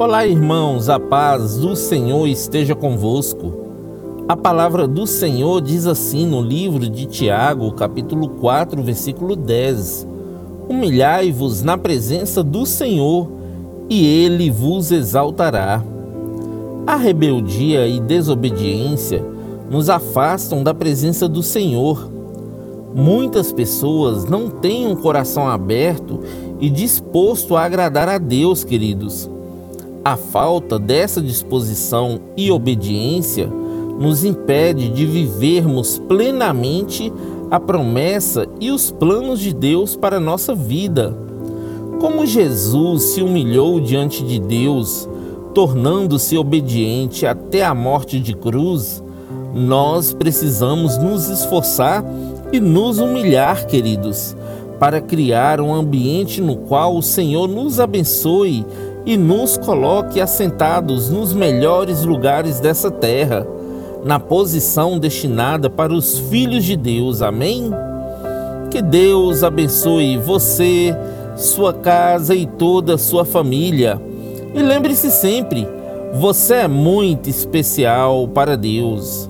Olá, irmãos, a paz do Senhor esteja convosco. A palavra do Senhor diz assim no livro de Tiago, capítulo 4, versículo 10: Humilhai-vos na presença do Senhor, e ele vos exaltará. A rebeldia e desobediência nos afastam da presença do Senhor. Muitas pessoas não têm um coração aberto e disposto a agradar a Deus, queridos. A falta dessa disposição e obediência nos impede de vivermos plenamente a promessa e os planos de Deus para a nossa vida. Como Jesus se humilhou diante de Deus, tornando-se obediente até a morte de cruz, nós precisamos nos esforçar e nos humilhar, queridos, para criar um ambiente no qual o Senhor nos abençoe e nos coloque assentados nos melhores lugares dessa terra, na posição destinada para os filhos de Deus. Amém? Que Deus abençoe você, sua casa e toda a sua família. E lembre-se sempre, você é muito especial para Deus.